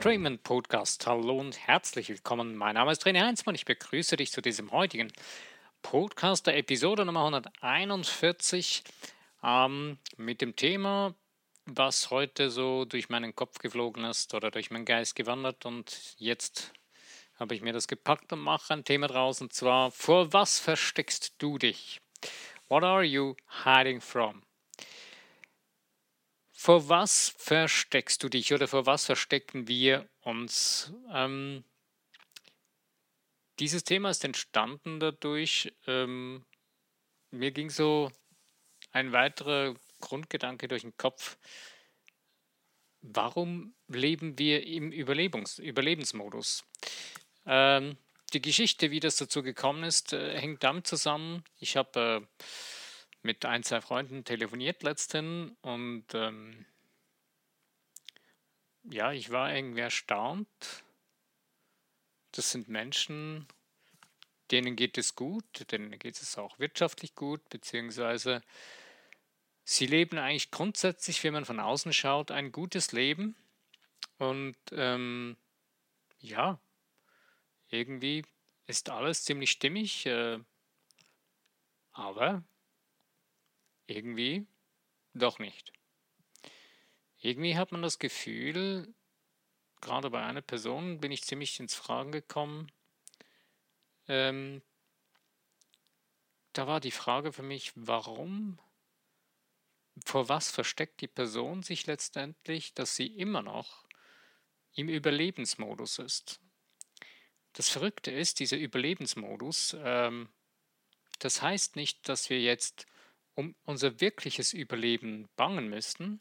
Dreamen Podcast. Hallo und herzlich willkommen. Mein Name ist René Heinzmann. Ich begrüße dich zu diesem heutigen Podcast der Episode Nummer 141 ähm, mit dem Thema, was heute so durch meinen Kopf geflogen ist oder durch meinen Geist gewandert und jetzt habe ich mir das gepackt und mache ein Thema draus und zwar, vor was versteckst du dich? What are you hiding from? Vor was versteckst du dich oder vor was verstecken wir uns? Ähm, dieses Thema ist entstanden dadurch, ähm, mir ging so ein weiterer Grundgedanke durch den Kopf. Warum leben wir im Überlebens Überlebensmodus? Ähm, die Geschichte, wie das dazu gekommen ist, äh, hängt damit zusammen. Ich habe äh, mit ein, zwei Freunden telefoniert letztens und ähm, ja, ich war irgendwie erstaunt. Das sind Menschen, denen geht es gut, denen geht es auch wirtschaftlich gut, beziehungsweise sie leben eigentlich grundsätzlich, wenn man von außen schaut, ein gutes Leben. Und ähm, ja, irgendwie ist alles ziemlich stimmig, äh, aber irgendwie doch nicht. Irgendwie hat man das Gefühl, gerade bei einer Person bin ich ziemlich ins Fragen gekommen. Ähm, da war die Frage für mich, warum, vor was versteckt die Person sich letztendlich, dass sie immer noch im Überlebensmodus ist. Das Verrückte ist, dieser Überlebensmodus, ähm, das heißt nicht, dass wir jetzt um unser wirkliches Überleben bangen müssten,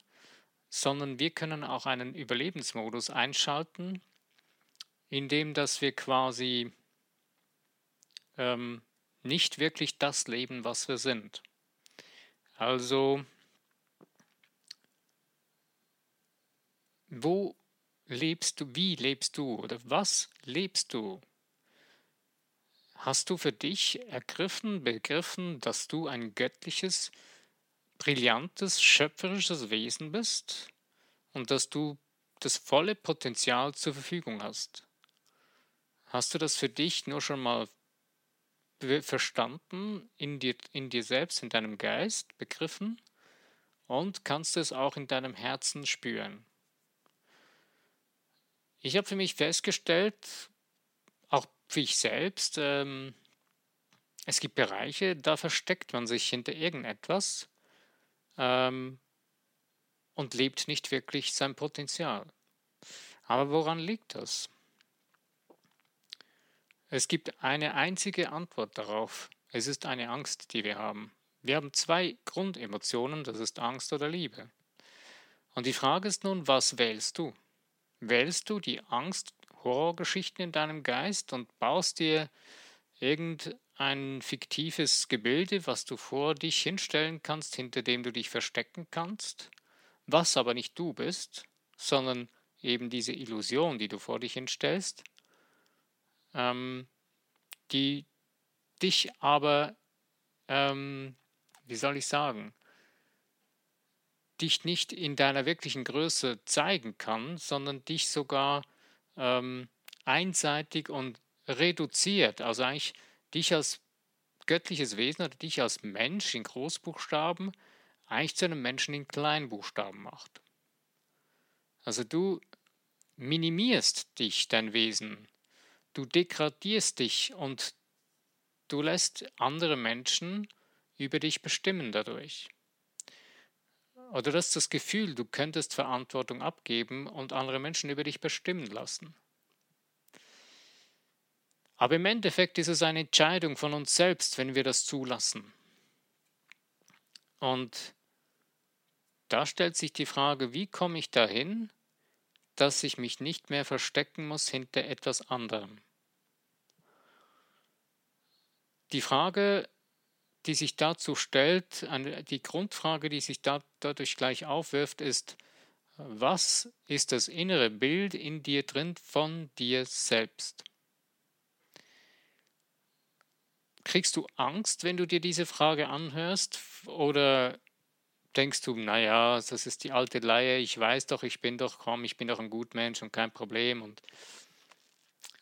sondern wir können auch einen Überlebensmodus einschalten, indem dass wir quasi ähm, nicht wirklich das leben, was wir sind. Also, wo lebst du, wie lebst du oder was lebst du? Hast du für dich ergriffen, begriffen, dass du ein göttliches, brillantes, schöpferisches Wesen bist und dass du das volle Potenzial zur Verfügung hast? Hast du das für dich nur schon mal verstanden, in dir, in dir selbst, in deinem Geist begriffen und kannst es auch in deinem Herzen spüren? Ich habe für mich festgestellt, für ich selbst, ähm, es gibt Bereiche, da versteckt man sich hinter irgendetwas ähm, und lebt nicht wirklich sein Potenzial. Aber woran liegt das? Es gibt eine einzige Antwort darauf. Es ist eine Angst, die wir haben. Wir haben zwei Grundemotionen, das ist Angst oder Liebe. Und die Frage ist nun, was wählst du? Wählst du die Angst, Horrorgeschichten in deinem Geist und baust dir irgendein fiktives Gebilde, was du vor dich hinstellen kannst, hinter dem du dich verstecken kannst, was aber nicht du bist, sondern eben diese Illusion, die du vor dich hinstellst, ähm, die dich aber, ähm, wie soll ich sagen, dich nicht in deiner wirklichen Größe zeigen kann, sondern dich sogar ähm, einseitig und reduziert, also eigentlich dich als göttliches Wesen oder dich als Mensch in Großbuchstaben eigentlich zu einem Menschen in Kleinbuchstaben macht. Also du minimierst dich, dein Wesen, du degradierst dich und du lässt andere Menschen über dich bestimmen dadurch. Oder du hast das Gefühl, du könntest Verantwortung abgeben und andere Menschen über dich bestimmen lassen. Aber im Endeffekt ist es eine Entscheidung von uns selbst, wenn wir das zulassen. Und da stellt sich die Frage, wie komme ich dahin, dass ich mich nicht mehr verstecken muss hinter etwas anderem. Die Frage die sich dazu stellt, die Grundfrage, die sich da, dadurch gleich aufwirft, ist, was ist das innere Bild in dir drin von dir selbst? Kriegst du Angst, wenn du dir diese Frage anhörst? Oder denkst du, naja, das ist die alte Leihe, ich weiß doch, ich bin doch, komm, ich bin doch ein Gutmensch und kein Problem. Und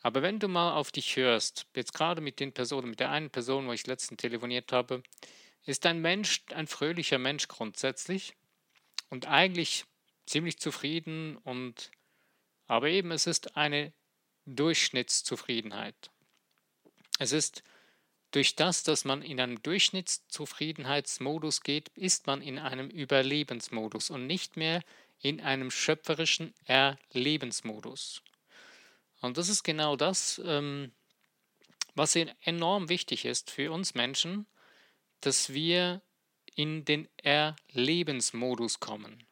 aber wenn du mal auf dich hörst, jetzt gerade mit den Personen, mit der einen Person, wo ich letztens telefoniert habe, ist ein Mensch ein fröhlicher Mensch grundsätzlich und eigentlich ziemlich zufrieden und aber eben es ist eine Durchschnittszufriedenheit. Es ist durch das, dass man in einem Durchschnittszufriedenheitsmodus geht, ist man in einem Überlebensmodus und nicht mehr in einem schöpferischen Erlebensmodus. Und das ist genau das, ähm, was enorm wichtig ist für uns Menschen, dass wir in den Erlebensmodus kommen.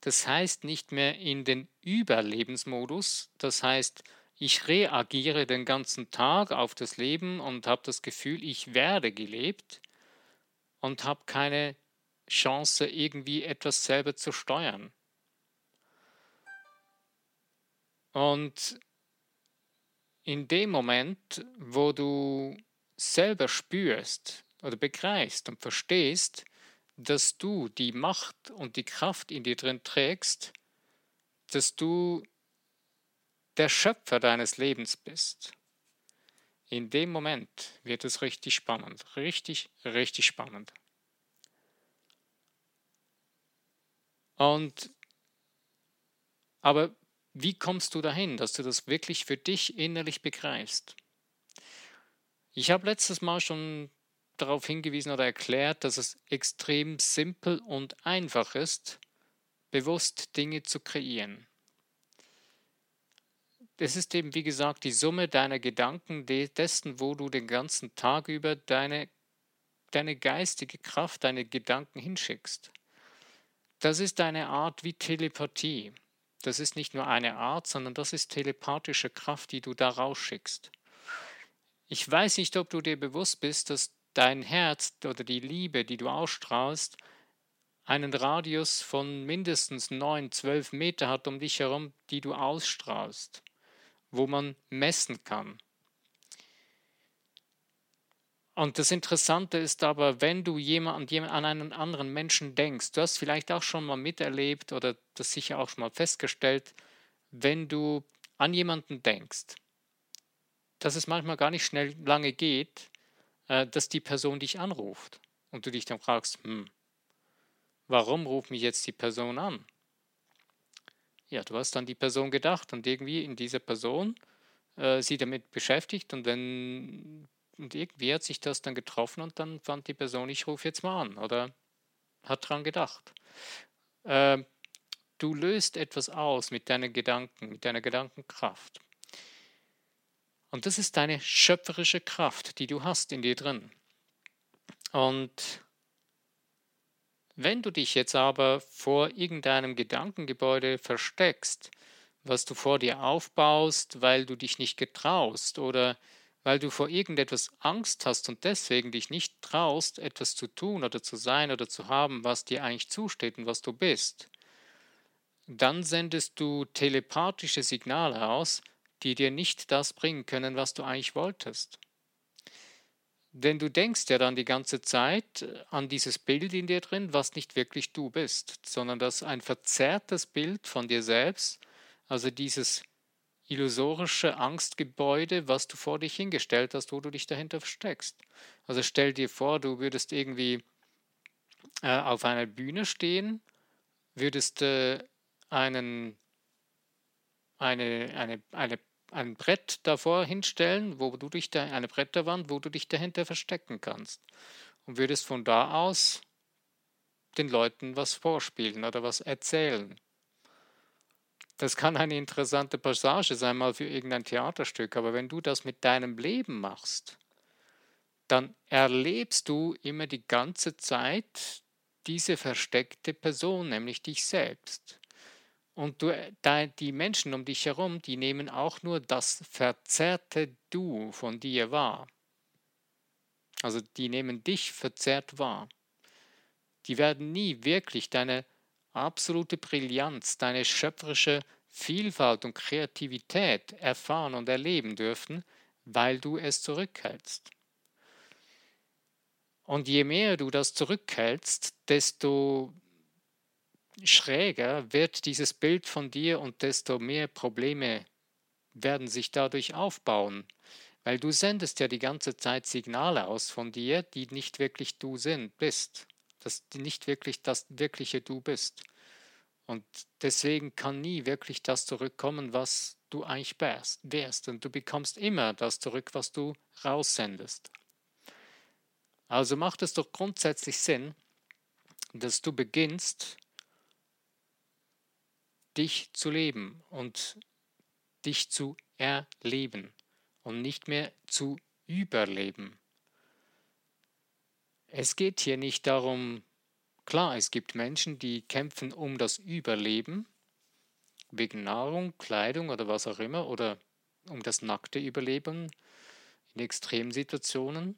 Das heißt nicht mehr in den Überlebensmodus, das heißt, ich reagiere den ganzen Tag auf das Leben und habe das Gefühl, ich werde gelebt und habe keine Chance, irgendwie etwas selber zu steuern. Und in dem Moment, wo du selber spürst oder begreifst und verstehst, dass du die Macht und die Kraft in dir drin trägst, dass du der Schöpfer deines Lebens bist. In dem Moment wird es richtig spannend, richtig, richtig spannend. Und aber wie kommst du dahin, dass du das wirklich für dich innerlich begreifst? Ich habe letztes Mal schon darauf hingewiesen oder erklärt, dass es extrem simpel und einfach ist, bewusst Dinge zu kreieren es ist eben, wie gesagt, die Summe deiner Gedanken, dessen, wo du den ganzen Tag über deine, deine geistige Kraft, deine Gedanken hinschickst. Das ist eine Art wie Telepathie. Das ist nicht nur eine Art, sondern das ist telepathische Kraft, die du da rausschickst. Ich weiß nicht, ob du dir bewusst bist, dass dein Herz oder die Liebe, die du ausstrahlst, einen Radius von mindestens 9, 12 Meter hat um dich herum, die du ausstrahlst wo man messen kann. Und das Interessante ist aber, wenn du jemand, an einen anderen Menschen denkst, du hast vielleicht auch schon mal miterlebt oder das sicher auch schon mal festgestellt, wenn du an jemanden denkst, dass es manchmal gar nicht schnell lange geht, äh, dass die Person dich anruft und du dich dann fragst, hm, warum ruft mich jetzt die Person an? Ja, du hast an die Person gedacht und irgendwie in dieser Person äh, sie damit beschäftigt und wenn und irgendwie hat sich das dann getroffen und dann fand die Person, ich rufe jetzt mal an oder hat dran gedacht. Äh, du löst etwas aus mit deinen Gedanken, mit deiner Gedankenkraft. Und das ist deine schöpferische Kraft, die du hast in dir drin. Und wenn du dich jetzt aber vor irgendeinem Gedankengebäude versteckst, was du vor dir aufbaust, weil du dich nicht getraust oder weil du vor irgendetwas Angst hast und deswegen dich nicht traust, etwas zu tun oder zu sein oder zu haben, was dir eigentlich zusteht und was du bist, dann sendest du telepathische Signale aus, die dir nicht das bringen können, was du eigentlich wolltest. Denn du denkst ja dann die ganze Zeit äh, an dieses Bild in dir drin, was nicht wirklich du bist, sondern das ein verzerrtes Bild von dir selbst, also dieses illusorische Angstgebäude, was du vor dich hingestellt hast, wo du dich dahinter versteckst. Also stell dir vor, du würdest irgendwie äh, auf einer Bühne stehen, würdest äh, einen, eine, eine, eine ein Brett davor hinstellen, wo du dich da, eine Bretterwand, wo du dich dahinter verstecken kannst. Und würdest von da aus den Leuten was vorspielen oder was erzählen. Das kann eine interessante Passage sein, mal für irgendein Theaterstück, aber wenn du das mit deinem Leben machst, dann erlebst du immer die ganze Zeit diese versteckte Person, nämlich dich selbst. Und du, die Menschen um dich herum, die nehmen auch nur das verzerrte Du von dir wahr. Also die nehmen dich verzerrt wahr. Die werden nie wirklich deine absolute Brillanz, deine schöpferische Vielfalt und Kreativität erfahren und erleben dürfen, weil du es zurückhältst. Und je mehr du das zurückhältst, desto schräger wird dieses Bild von dir und desto mehr Probleme werden sich dadurch aufbauen. Weil du sendest ja die ganze Zeit Signale aus von dir, die nicht wirklich du sind, bist. Das nicht wirklich das wirkliche Du bist. Und deswegen kann nie wirklich das zurückkommen, was du eigentlich wärst. Und du bekommst immer das zurück, was du raussendest. Also macht es doch grundsätzlich Sinn, dass du beginnst, dich zu leben und dich zu erleben und nicht mehr zu überleben. Es geht hier nicht darum, klar, es gibt Menschen, die kämpfen um das Überleben, wegen Nahrung, Kleidung oder was auch immer, oder um das nackte Überleben in Extremsituationen.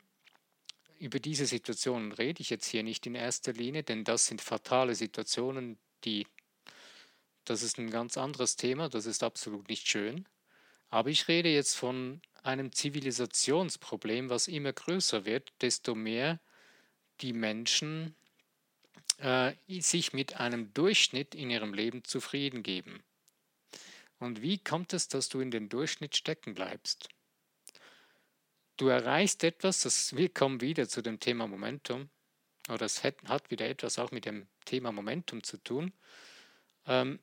Über diese Situationen rede ich jetzt hier nicht in erster Linie, denn das sind fatale Situationen, die, das ist ein ganz anderes Thema, das ist absolut nicht schön. Aber ich rede jetzt von einem Zivilisationsproblem, was immer größer wird, desto mehr die Menschen äh, sich mit einem Durchschnitt in ihrem Leben zufrieden geben. Und wie kommt es, dass du in den Durchschnitt stecken bleibst? Du erreichst etwas, das, wir kommen wieder zu dem Thema Momentum, oder es hat, hat wieder etwas auch mit dem Thema Momentum zu tun. Ähm,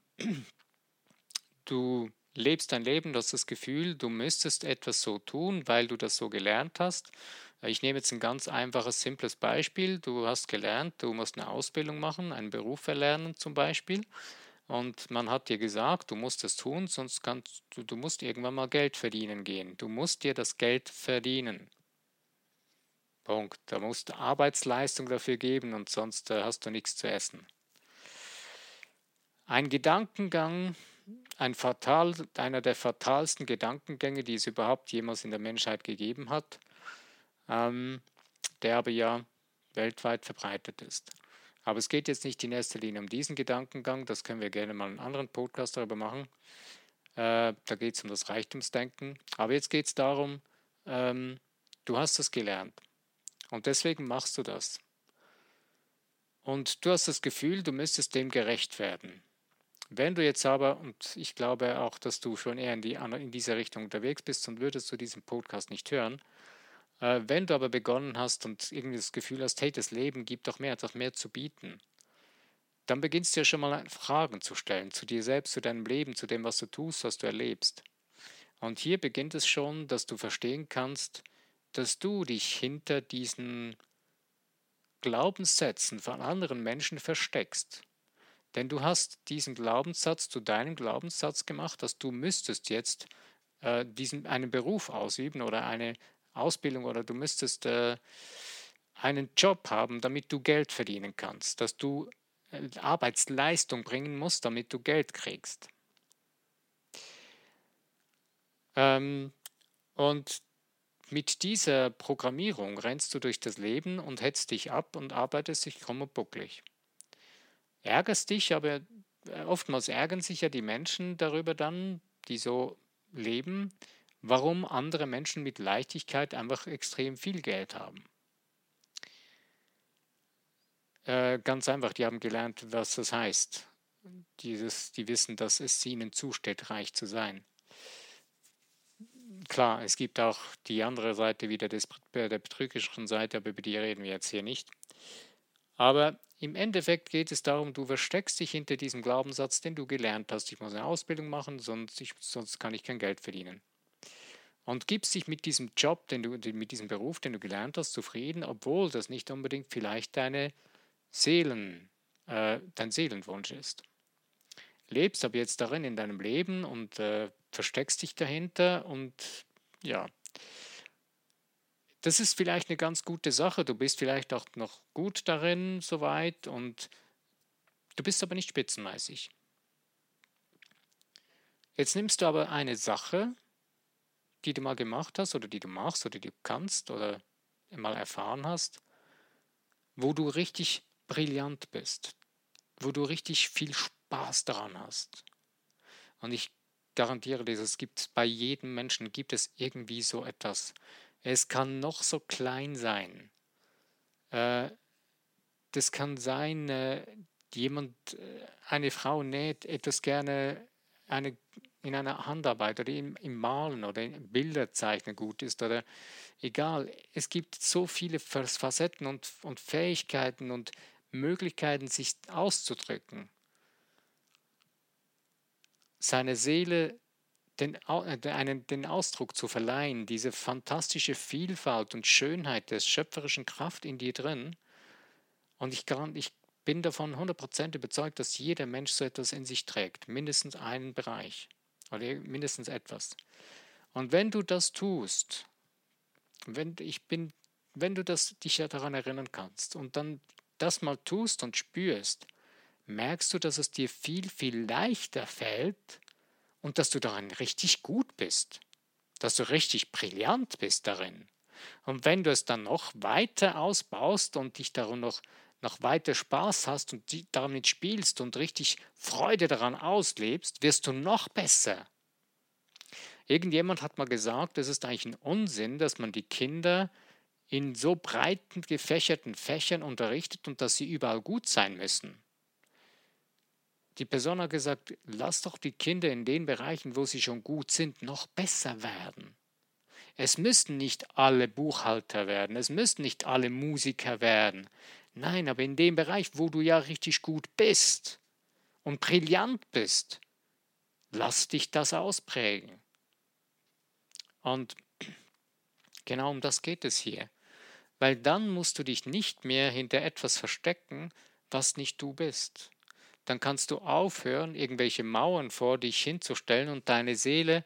du lebst dein Leben, du hast das Gefühl, du müsstest etwas so tun, weil du das so gelernt hast. Ich nehme jetzt ein ganz einfaches, simples Beispiel. Du hast gelernt, du musst eine Ausbildung machen, einen Beruf erlernen zum Beispiel. Und man hat dir gesagt, du musst es tun, sonst kannst du, du musst irgendwann mal Geld verdienen gehen. Du musst dir das Geld verdienen. Punkt. Da musst du Arbeitsleistung dafür geben und sonst äh, hast du nichts zu essen. Ein Gedankengang, ein fatal, einer der fatalsten Gedankengänge, die es überhaupt jemals in der Menschheit gegeben hat, ähm, der aber ja weltweit verbreitet ist. Aber es geht jetzt nicht in erster Linie um diesen Gedankengang, das können wir gerne mal einen anderen Podcast darüber machen. Äh, da geht es um das Reichtumsdenken. Aber jetzt geht es darum, ähm, du hast es gelernt und deswegen machst du das. Und du hast das Gefühl, du müsstest dem gerecht werden. Wenn du jetzt aber, und ich glaube auch, dass du schon eher in, die, in diese Richtung unterwegs bist, sonst würdest du diesen Podcast nicht hören. Äh, wenn du aber begonnen hast und irgendwie das Gefühl hast, hey, das Leben gibt doch mehr, hat doch mehr zu bieten, dann beginnst du ja schon mal Fragen zu stellen zu dir selbst, zu deinem Leben, zu dem, was du tust, was du erlebst. Und hier beginnt es schon, dass du verstehen kannst, dass du dich hinter diesen Glaubenssätzen von anderen Menschen versteckst. Denn du hast diesen Glaubenssatz zu deinem Glaubenssatz gemacht, dass du müsstest jetzt äh, diesen, einen Beruf ausüben oder eine Ausbildung oder du müsstest äh, einen Job haben, damit du Geld verdienen kannst, dass du äh, Arbeitsleistung bringen musst, damit du Geld kriegst. Ähm, und mit dieser Programmierung rennst du durch das Leben und hetzt dich ab und arbeitest dich krumm und bucklig ärgerst dich, aber äh, oftmals ärgern sich ja die Menschen darüber dann, die so leben, warum andere Menschen mit Leichtigkeit einfach extrem viel Geld haben. Äh, ganz einfach, die haben gelernt, was das heißt. Dieses, die wissen, dass es ihnen zusteht, reich zu sein. Klar, es gibt auch die andere Seite wieder des, der betrügerischen Seite, aber über die reden wir jetzt hier nicht. Aber im Endeffekt geht es darum, du versteckst dich hinter diesem Glaubenssatz, den du gelernt hast. Ich muss eine Ausbildung machen, sonst, ich, sonst kann ich kein Geld verdienen. Und gibst dich mit diesem Job, den du, mit diesem Beruf, den du gelernt hast, zufrieden, obwohl das nicht unbedingt vielleicht deine Seelen, äh, dein Seelenwunsch ist. Lebst aber jetzt darin in deinem Leben und äh, versteckst dich dahinter und ja, das ist vielleicht eine ganz gute Sache. Du bist vielleicht auch noch gut darin, soweit, und du bist aber nicht spitzenmäßig. Jetzt nimmst du aber eine Sache, die du mal gemacht hast oder die du machst oder die du kannst oder mal erfahren hast, wo du richtig brillant bist, wo du richtig viel Spaß daran hast. Und ich garantiere dir, es gibt bei jedem Menschen gibt es irgendwie so etwas, es kann noch so klein sein. Äh, das kann sein, äh, jemand, äh, eine Frau näht etwas gerne eine, in einer Handarbeit oder im, im Malen oder im Bilderzeichnen gut ist oder egal. Es gibt so viele Facetten und, und Fähigkeiten und Möglichkeiten, sich auszudrücken. Seine Seele den, äh, einen, den Ausdruck zu verleihen, diese fantastische Vielfalt und Schönheit der schöpferischen Kraft in dir drin. Und ich, ich bin davon 100% überzeugt, dass jeder Mensch so etwas in sich trägt, mindestens einen Bereich oder mindestens etwas. Und wenn du das tust, wenn, ich bin, wenn du das, dich daran erinnern kannst und dann das mal tust und spürst, merkst du, dass es dir viel, viel leichter fällt und dass du darin richtig gut bist, dass du richtig brillant bist darin. Und wenn du es dann noch weiter ausbaust und dich darum noch, noch weiter Spaß hast und damit spielst und richtig Freude daran auslebst, wirst du noch besser. Irgendjemand hat mal gesagt, es ist eigentlich ein Unsinn, dass man die Kinder in so breiten gefächerten Fächern unterrichtet und dass sie überall gut sein müssen. Die Person hat gesagt, lass doch die Kinder in den Bereichen, wo sie schon gut sind, noch besser werden. Es müssten nicht alle Buchhalter werden, es müssten nicht alle Musiker werden. Nein, aber in dem Bereich, wo du ja richtig gut bist und brillant bist, lass dich das ausprägen. Und genau um das geht es hier weil dann musst du dich nicht mehr hinter etwas verstecken, was nicht du bist. Dann kannst du aufhören, irgendwelche Mauern vor dich hinzustellen und deine Seele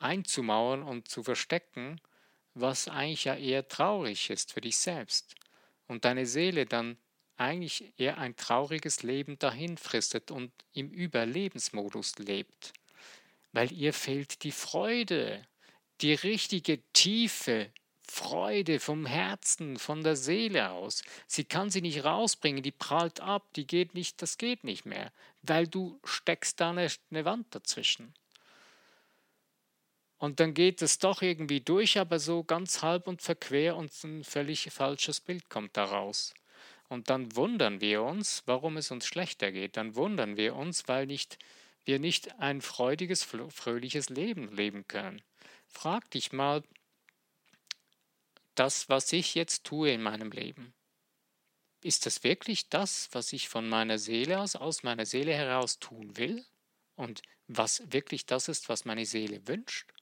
einzumauern und zu verstecken, was eigentlich ja eher traurig ist für dich selbst. Und deine Seele dann eigentlich eher ein trauriges Leben dahin fristet und im Überlebensmodus lebt. Weil ihr fehlt die Freude, die richtige Tiefe Freude vom Herzen, von der Seele aus. Sie kann sie nicht rausbringen, die prallt ab, die geht nicht, das geht nicht mehr, weil du steckst da eine, eine Wand dazwischen. Und dann geht es doch irgendwie durch, aber so ganz halb und verquer und ein völlig falsches Bild kommt daraus. Und dann wundern wir uns, warum es uns schlechter geht. Dann wundern wir uns, weil nicht, wir nicht ein freudiges, fröhliches Leben leben können. Frag dich mal, das, was ich jetzt tue in meinem Leben? Ist das wirklich das, was ich von meiner Seele aus, aus meiner Seele heraus tun will? Und was wirklich das ist, was meine Seele wünscht?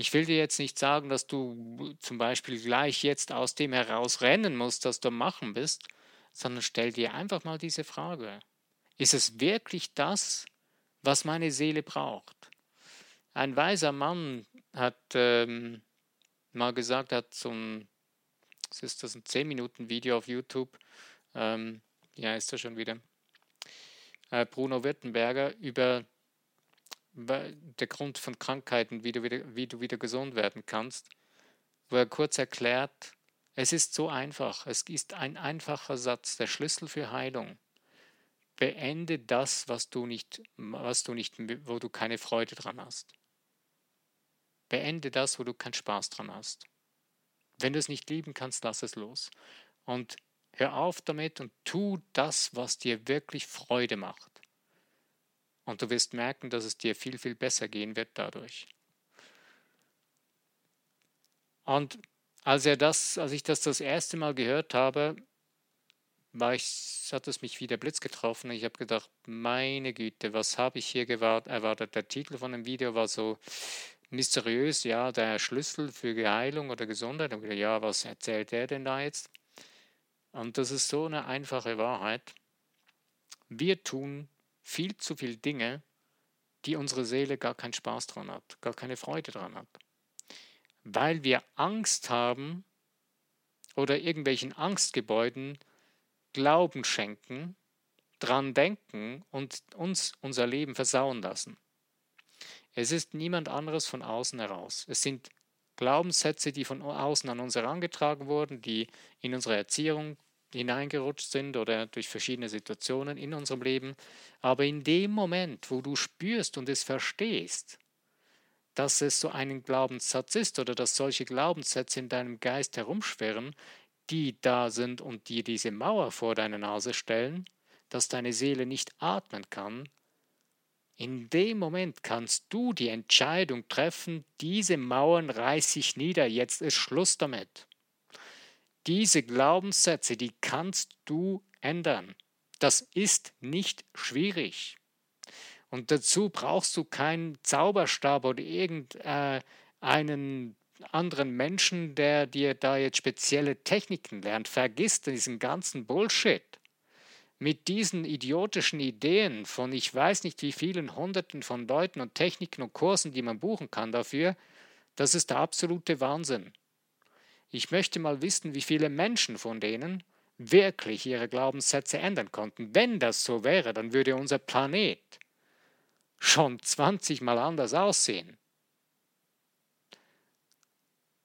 Ich will dir jetzt nicht sagen, dass du zum Beispiel gleich jetzt aus dem heraus rennen musst, das du machen bist, sondern stell dir einfach mal diese Frage. Ist es wirklich das, was meine Seele braucht? Ein weiser Mann hat ähm, mal gesagt hat, so ein, ist das, ein 10-Minuten-Video auf YouTube, ähm, ja, ist das schon wieder, äh, Bruno Wirtenberger über der Grund von Krankheiten, wie du, wieder, wie du wieder gesund werden kannst, wo er kurz erklärt, es ist so einfach, es ist ein einfacher Satz, der Schlüssel für Heilung. Beende das, was du nicht, was du nicht, wo du keine Freude dran hast. Beende das, wo du keinen Spaß dran hast. Wenn du es nicht lieben kannst, lass es los. Und hör auf damit und tu das, was dir wirklich Freude macht. Und du wirst merken, dass es dir viel, viel besser gehen wird dadurch. Und als, er das, als ich das das erste Mal gehört habe, war ich, hat es mich wie der Blitz getroffen. Ich habe gedacht, meine Güte, was habe ich hier erwartet? Der Titel von dem Video war so, mysteriös, ja, der Schlüssel für Heilung oder Gesundheit. Und ja, was erzählt er denn da jetzt? Und das ist so eine einfache Wahrheit. Wir tun viel zu viele Dinge, die unsere Seele gar keinen Spaß dran hat, gar keine Freude dran hat. Weil wir Angst haben oder irgendwelchen Angstgebäuden Glauben schenken, dran denken und uns unser Leben versauen lassen. Es ist niemand anderes von außen heraus. Es sind Glaubenssätze, die von außen an uns herangetragen wurden, die in unsere Erziehung hineingerutscht sind oder durch verschiedene Situationen in unserem Leben. Aber in dem Moment, wo du spürst und es verstehst, dass es so ein Glaubenssatz ist oder dass solche Glaubenssätze in deinem Geist herumschwirren, die da sind und dir diese Mauer vor deine Nase stellen, dass deine Seele nicht atmen kann, in dem Moment kannst du die Entscheidung treffen, diese Mauern reiße ich nieder, jetzt ist Schluss damit. Diese Glaubenssätze, die kannst du ändern. Das ist nicht schwierig. Und dazu brauchst du keinen Zauberstab oder irgendeinen äh, anderen Menschen, der dir da jetzt spezielle Techniken lernt. Vergiss diesen ganzen Bullshit. Mit diesen idiotischen Ideen von ich weiß nicht wie vielen Hunderten von Leuten und Techniken und Kursen, die man buchen kann dafür, das ist der absolute Wahnsinn. Ich möchte mal wissen, wie viele Menschen von denen wirklich ihre Glaubenssätze ändern konnten. Wenn das so wäre, dann würde unser Planet schon 20 Mal anders aussehen.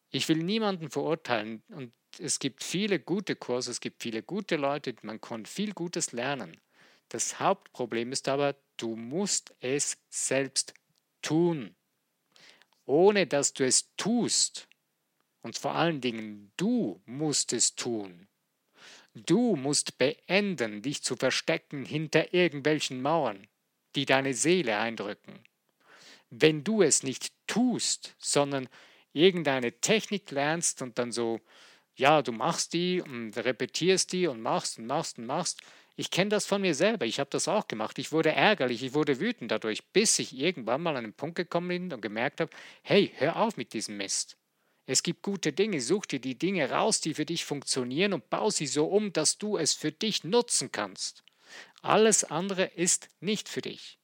Ich will niemanden verurteilen und es gibt viele gute Kurse, es gibt viele gute Leute, man kann viel Gutes lernen. Das Hauptproblem ist aber, du musst es selbst tun. Ohne dass du es tust, und vor allen Dingen du musst es tun. Du musst beenden, dich zu verstecken hinter irgendwelchen Mauern, die deine Seele eindrücken. Wenn du es nicht tust, sondern irgendeine Technik lernst und dann so, ja, du machst die und repetierst die und machst und machst und machst. Ich kenne das von mir selber, ich habe das auch gemacht. Ich wurde ärgerlich, ich wurde wütend dadurch, bis ich irgendwann mal an einen Punkt gekommen bin und gemerkt habe, hey, hör auf mit diesem Mist. Es gibt gute Dinge, such dir die Dinge raus, die für dich funktionieren und bau sie so um, dass du es für dich nutzen kannst. Alles andere ist nicht für dich.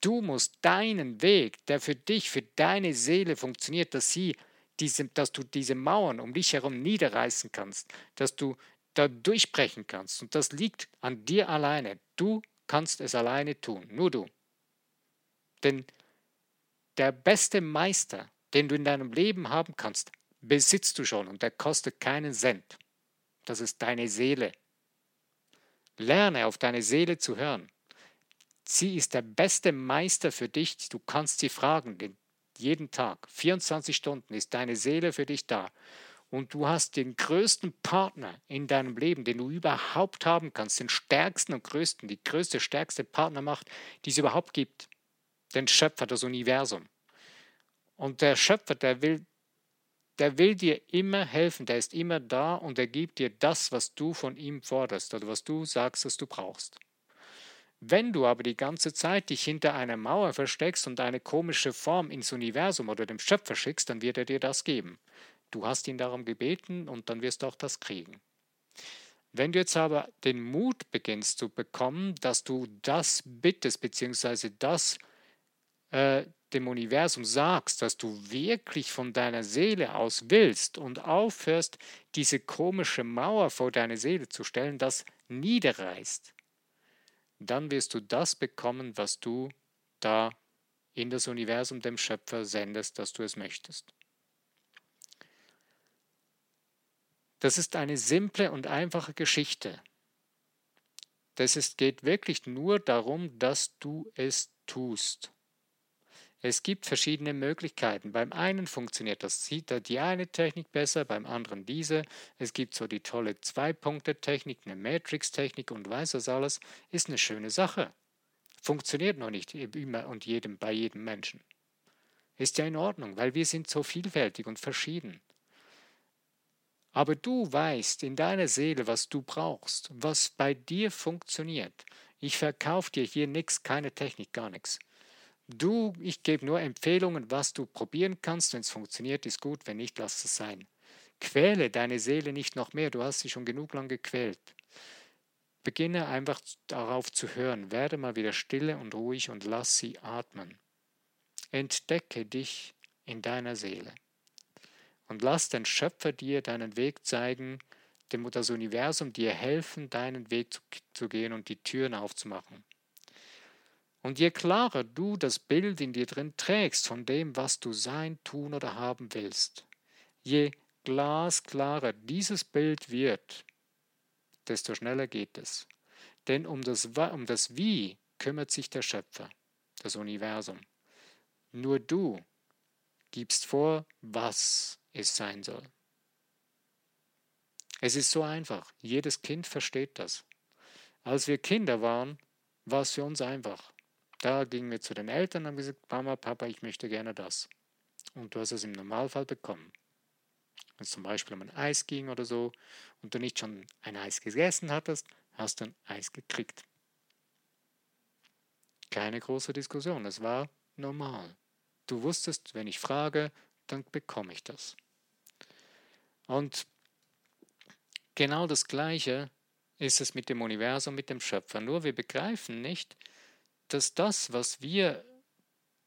Du musst deinen Weg, der für dich, für deine Seele funktioniert, dass, sie diese, dass du diese Mauern um dich herum niederreißen kannst, dass du da durchbrechen kannst. Und das liegt an dir alleine. Du kannst es alleine tun, nur du. Denn der beste Meister, den du in deinem Leben haben kannst, besitzt du schon und der kostet keinen Cent. Das ist deine Seele. Lerne auf deine Seele zu hören. Sie ist der beste Meister für dich. Du kannst sie fragen, jeden Tag. 24 Stunden ist deine Seele für dich da. Und du hast den größten Partner in deinem Leben, den du überhaupt haben kannst, den stärksten und größten, die größte, stärkste Partnermacht, die es überhaupt gibt. Den Schöpfer, das Universum. Und der Schöpfer, der will, der will dir immer helfen, der ist immer da und er gibt dir das, was du von ihm forderst oder was du sagst, was du brauchst. Wenn du aber die ganze Zeit dich hinter einer Mauer versteckst und eine komische Form ins Universum oder dem Schöpfer schickst, dann wird er dir das geben. Du hast ihn darum gebeten und dann wirst du auch das kriegen. Wenn du jetzt aber den Mut beginnst zu bekommen, dass du das bittest, beziehungsweise das äh, dem Universum sagst, dass du wirklich von deiner Seele aus willst und aufhörst, diese komische Mauer vor deine Seele zu stellen, das niederreißt, dann wirst du das bekommen, was du da in das Universum dem Schöpfer sendest, dass du es möchtest. Das ist eine simple und einfache Geschichte. Das geht wirklich nur darum, dass du es tust. Es gibt verschiedene Möglichkeiten. Beim einen funktioniert das die eine Technik besser, beim anderen diese. Es gibt so die tolle Zwei-Punkte-Technik, eine Matrix-Technik und weiß was alles. Ist eine schöne Sache. Funktioniert noch nicht immer und jedem bei jedem Menschen. Ist ja in Ordnung, weil wir sind so vielfältig und verschieden. Aber du weißt in deiner Seele, was du brauchst, was bei dir funktioniert. Ich verkaufe dir hier nichts, keine Technik, gar nichts. Du, ich gebe nur Empfehlungen, was du probieren kannst. Wenn es funktioniert, ist gut. Wenn nicht, lass es sein. Quäle deine Seele nicht noch mehr. Du hast sie schon genug lang gequält. Beginne einfach darauf zu hören. Werde mal wieder stille und ruhig und lass sie atmen. Entdecke dich in deiner Seele. Und lass den Schöpfer dir deinen Weg zeigen, dem das Universum dir helfen, deinen Weg zu, zu gehen und die Türen aufzumachen. Und je klarer du das Bild in dir drin trägst von dem, was du sein, tun oder haben willst, je glasklarer dieses Bild wird, desto schneller geht es. Denn um das, um das Wie kümmert sich der Schöpfer, das Universum. Nur du gibst vor, was es sein soll. Es ist so einfach. Jedes Kind versteht das. Als wir Kinder waren, war es für uns einfach. Da gingen wir zu den Eltern und haben gesagt, Mama, Papa, ich möchte gerne das. Und du hast es im Normalfall bekommen. Wenn es zum Beispiel um ein Eis ging oder so und du nicht schon ein Eis gegessen hattest, hast du ein Eis gekriegt. Keine große Diskussion, es war normal. Du wusstest, wenn ich frage, dann bekomme ich das. Und genau das Gleiche ist es mit dem Universum, mit dem Schöpfer. Nur wir begreifen nicht, dass das, was wir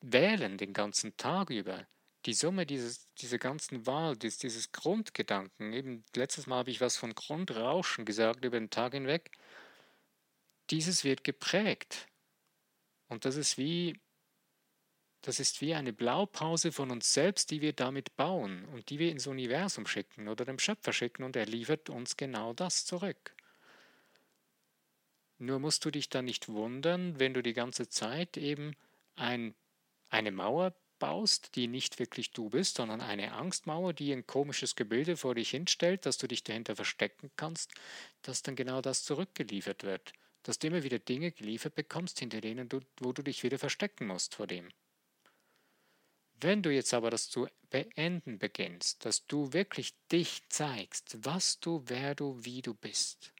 wählen den ganzen Tag über, die Summe dieses, dieser ganzen Wahl, dieses, dieses Grundgedanken, eben letztes Mal habe ich was von Grundrauschen gesagt über den Tag hinweg, dieses wird geprägt. Und das ist wie, das ist wie eine Blaupause von uns selbst, die wir damit bauen und die wir ins Universum schicken oder dem Schöpfer schicken und er liefert uns genau das zurück. Nur musst du dich dann nicht wundern, wenn du die ganze Zeit eben ein, eine Mauer baust, die nicht wirklich du bist, sondern eine Angstmauer, die ein komisches Gebilde vor dich hinstellt, dass du dich dahinter verstecken kannst, dass dann genau das zurückgeliefert wird. Dass du immer wieder Dinge geliefert bekommst, hinter denen du, wo du dich wieder verstecken musst vor dem. Wenn du jetzt aber das zu beenden beginnst, dass du wirklich dich zeigst, was du, wer du, wie du bist,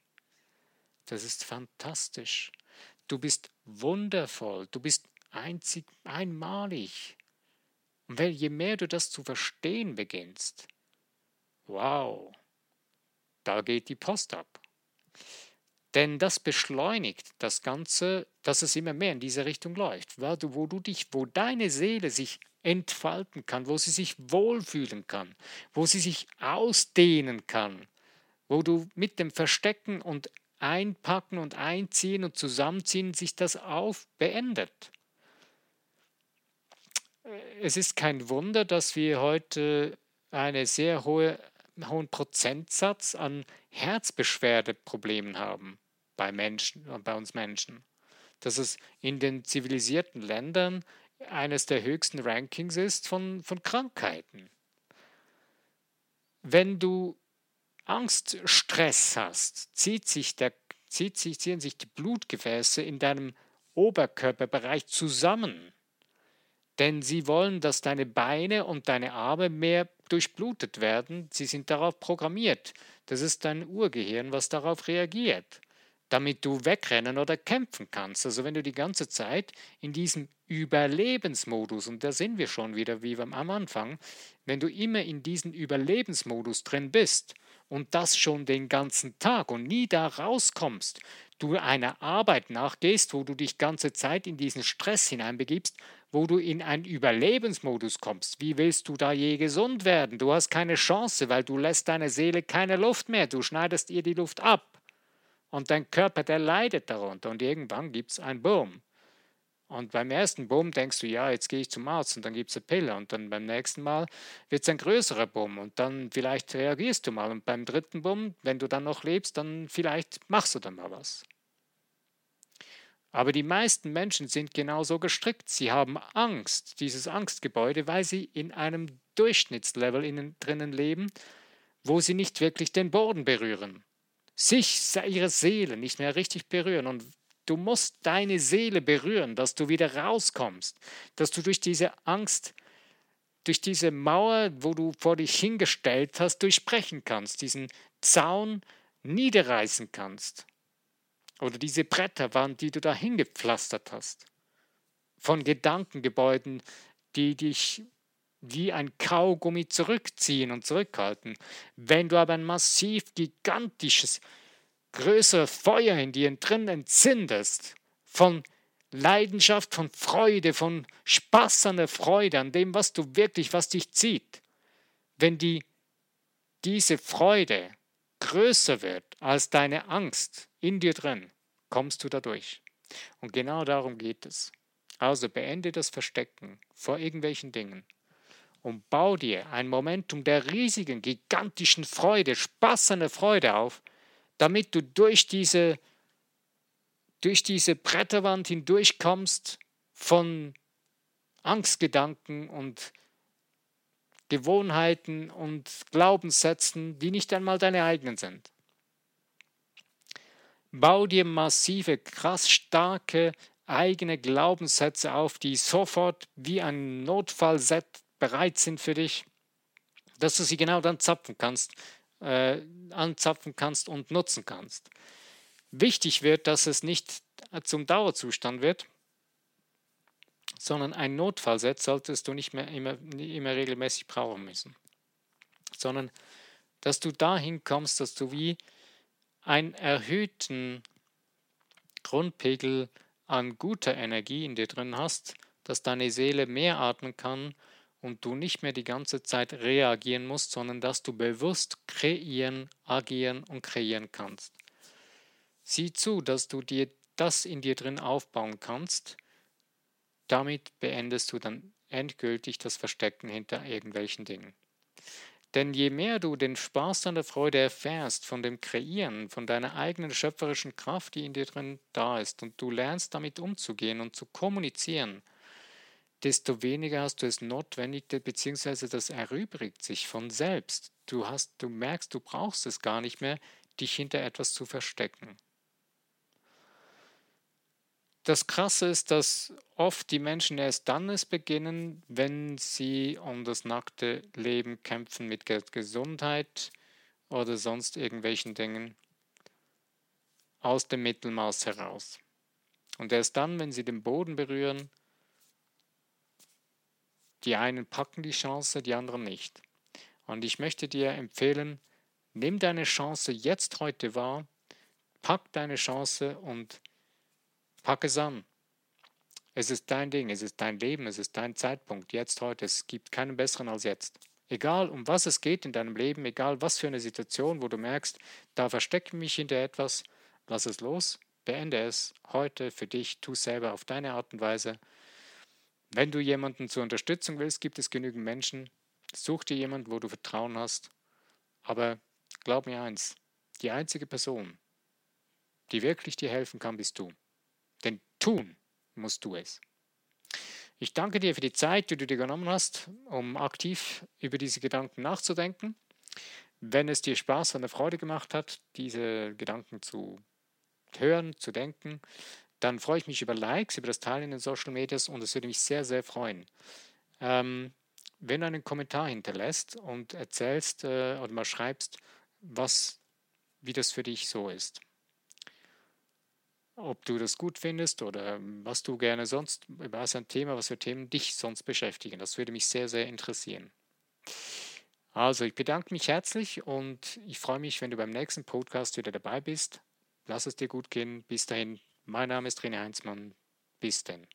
das ist fantastisch. Du bist wundervoll, du bist einzig, einmalig. Und wenn, je mehr du das zu verstehen beginnst, wow, da geht die Post ab. Denn das beschleunigt das Ganze, dass es immer mehr in diese Richtung läuft, weil du, wo du dich, wo deine Seele sich entfalten kann, wo sie sich wohlfühlen kann, wo sie sich ausdehnen kann, wo du mit dem Verstecken und Einpacken und Einziehen und Zusammenziehen sich das auf beendet. Es ist kein Wunder, dass wir heute einen sehr hohe, hohen Prozentsatz an Herzbeschwerdeproblemen haben bei Menschen, bei uns Menschen. Dass es in den zivilisierten Ländern eines der höchsten Rankings ist von, von Krankheiten. Wenn du Angststress hast, zieht sich der, zieht sich, ziehen sich die Blutgefäße in deinem Oberkörperbereich zusammen. Denn sie wollen, dass deine Beine und deine Arme mehr durchblutet werden. Sie sind darauf programmiert. Das ist dein Urgehirn, was darauf reagiert, damit du wegrennen oder kämpfen kannst. Also wenn du die ganze Zeit in diesem Überlebensmodus, und da sind wir schon wieder wie am Anfang, wenn du immer in diesem Überlebensmodus drin bist, und das schon den ganzen Tag und nie da rauskommst, du einer Arbeit nachgehst, wo du dich ganze Zeit in diesen Stress hineinbegibst, wo du in einen Überlebensmodus kommst, wie willst du da je gesund werden? Du hast keine Chance, weil du lässt deiner Seele keine Luft mehr, du schneidest ihr die Luft ab. Und dein Körper, der leidet darunter und irgendwann gibt es ein Boom. Und beim ersten Bumm denkst du, ja, jetzt gehe ich zum Arzt und dann gibt es eine Pille. Und dann beim nächsten Mal wird es ein größerer Bumm und dann vielleicht reagierst du mal. Und beim dritten Bumm, wenn du dann noch lebst, dann vielleicht machst du dann mal was. Aber die meisten Menschen sind genauso gestrickt. Sie haben Angst, dieses Angstgebäude, weil sie in einem Durchschnittslevel innen drinnen leben, wo sie nicht wirklich den Boden berühren. Sich, ihre Seele nicht mehr richtig berühren. Und Du musst deine Seele berühren, dass du wieder rauskommst, dass du durch diese Angst, durch diese Mauer, wo du vor dich hingestellt hast, durchbrechen kannst, diesen Zaun niederreißen kannst. Oder diese Bretterwand, die du da hingepflastert hast. Von Gedankengebäuden, die dich wie ein Kaugummi zurückziehen und zurückhalten. Wenn du aber ein massiv gigantisches größere Feuer in dir drin entzündest, von Leidenschaft, von Freude, von Spaß an der Freude, an dem, was du wirklich, was dich zieht, wenn die, diese Freude größer wird als deine Angst in dir drin, kommst du dadurch. Und genau darum geht es. Also beende das Verstecken vor irgendwelchen Dingen und bau dir ein Momentum der riesigen, gigantischen Freude, Spaß an der Freude auf, damit du durch diese, durch diese Bretterwand hindurchkommst von Angstgedanken und Gewohnheiten und Glaubenssätzen, die nicht einmal deine eigenen sind. Bau dir massive, krass starke eigene Glaubenssätze auf, die sofort wie ein Notfallset bereit sind für dich, dass du sie genau dann zapfen kannst, äh, anzapfen kannst und nutzen kannst. Wichtig wird, dass es nicht zum Dauerzustand wird, sondern ein Notfallset solltest du nicht mehr immer, immer regelmäßig brauchen müssen, sondern dass du dahin kommst, dass du wie einen erhöhten Grundpegel an guter Energie in dir drin hast, dass deine Seele mehr atmen kann und du nicht mehr die ganze Zeit reagieren musst, sondern dass du bewusst kreieren, agieren und kreieren kannst. Sieh zu, dass du dir das in dir drin aufbauen kannst. Damit beendest du dann endgültig das Verstecken hinter irgendwelchen Dingen. Denn je mehr du den Spaß an der Freude erfährst, von dem Kreieren, von deiner eigenen schöpferischen Kraft, die in dir drin da ist, und du lernst damit umzugehen und zu kommunizieren, desto weniger hast du es notwendig, beziehungsweise das erübrigt sich von selbst. Du, hast, du merkst, du brauchst es gar nicht mehr, dich hinter etwas zu verstecken. Das Krasse ist, dass oft die Menschen erst dann es beginnen, wenn sie um das nackte Leben kämpfen mit Gesundheit oder sonst irgendwelchen Dingen aus dem Mittelmaß heraus. Und erst dann, wenn sie den Boden berühren, die einen packen die Chance, die anderen nicht. Und ich möchte dir empfehlen, nimm deine Chance jetzt heute wahr, pack deine Chance und Pack es an. Es ist dein Ding, es ist dein Leben, es ist dein Zeitpunkt, jetzt, heute. Es gibt keinen besseren als jetzt. Egal, um was es geht in deinem Leben, egal was für eine Situation, wo du merkst, da verstecke ich mich hinter etwas, lass es los, beende es heute für dich, tu es selber auf deine Art und Weise. Wenn du jemanden zur Unterstützung willst, gibt es genügend Menschen. Such dir jemanden, wo du Vertrauen hast. Aber glaub mir eins, die einzige Person, die wirklich dir helfen kann, bist du. Denn tun musst du es. Ich danke dir für die Zeit, die du dir genommen hast, um aktiv über diese Gedanken nachzudenken. Wenn es dir Spaß und Freude gemacht hat, diese Gedanken zu hören, zu denken, dann freue ich mich über Likes, über das Teilen in den Social Medias und es würde mich sehr, sehr freuen. Ähm, wenn du einen Kommentar hinterlässt und erzählst äh, oder mal schreibst, was, wie das für dich so ist ob du das gut findest oder was du gerne sonst, was ein Thema, was für Themen dich sonst beschäftigen. Das würde mich sehr, sehr interessieren. Also, ich bedanke mich herzlich und ich freue mich, wenn du beim nächsten Podcast wieder dabei bist. Lass es dir gut gehen. Bis dahin, mein Name ist René Heinzmann. Bis denn.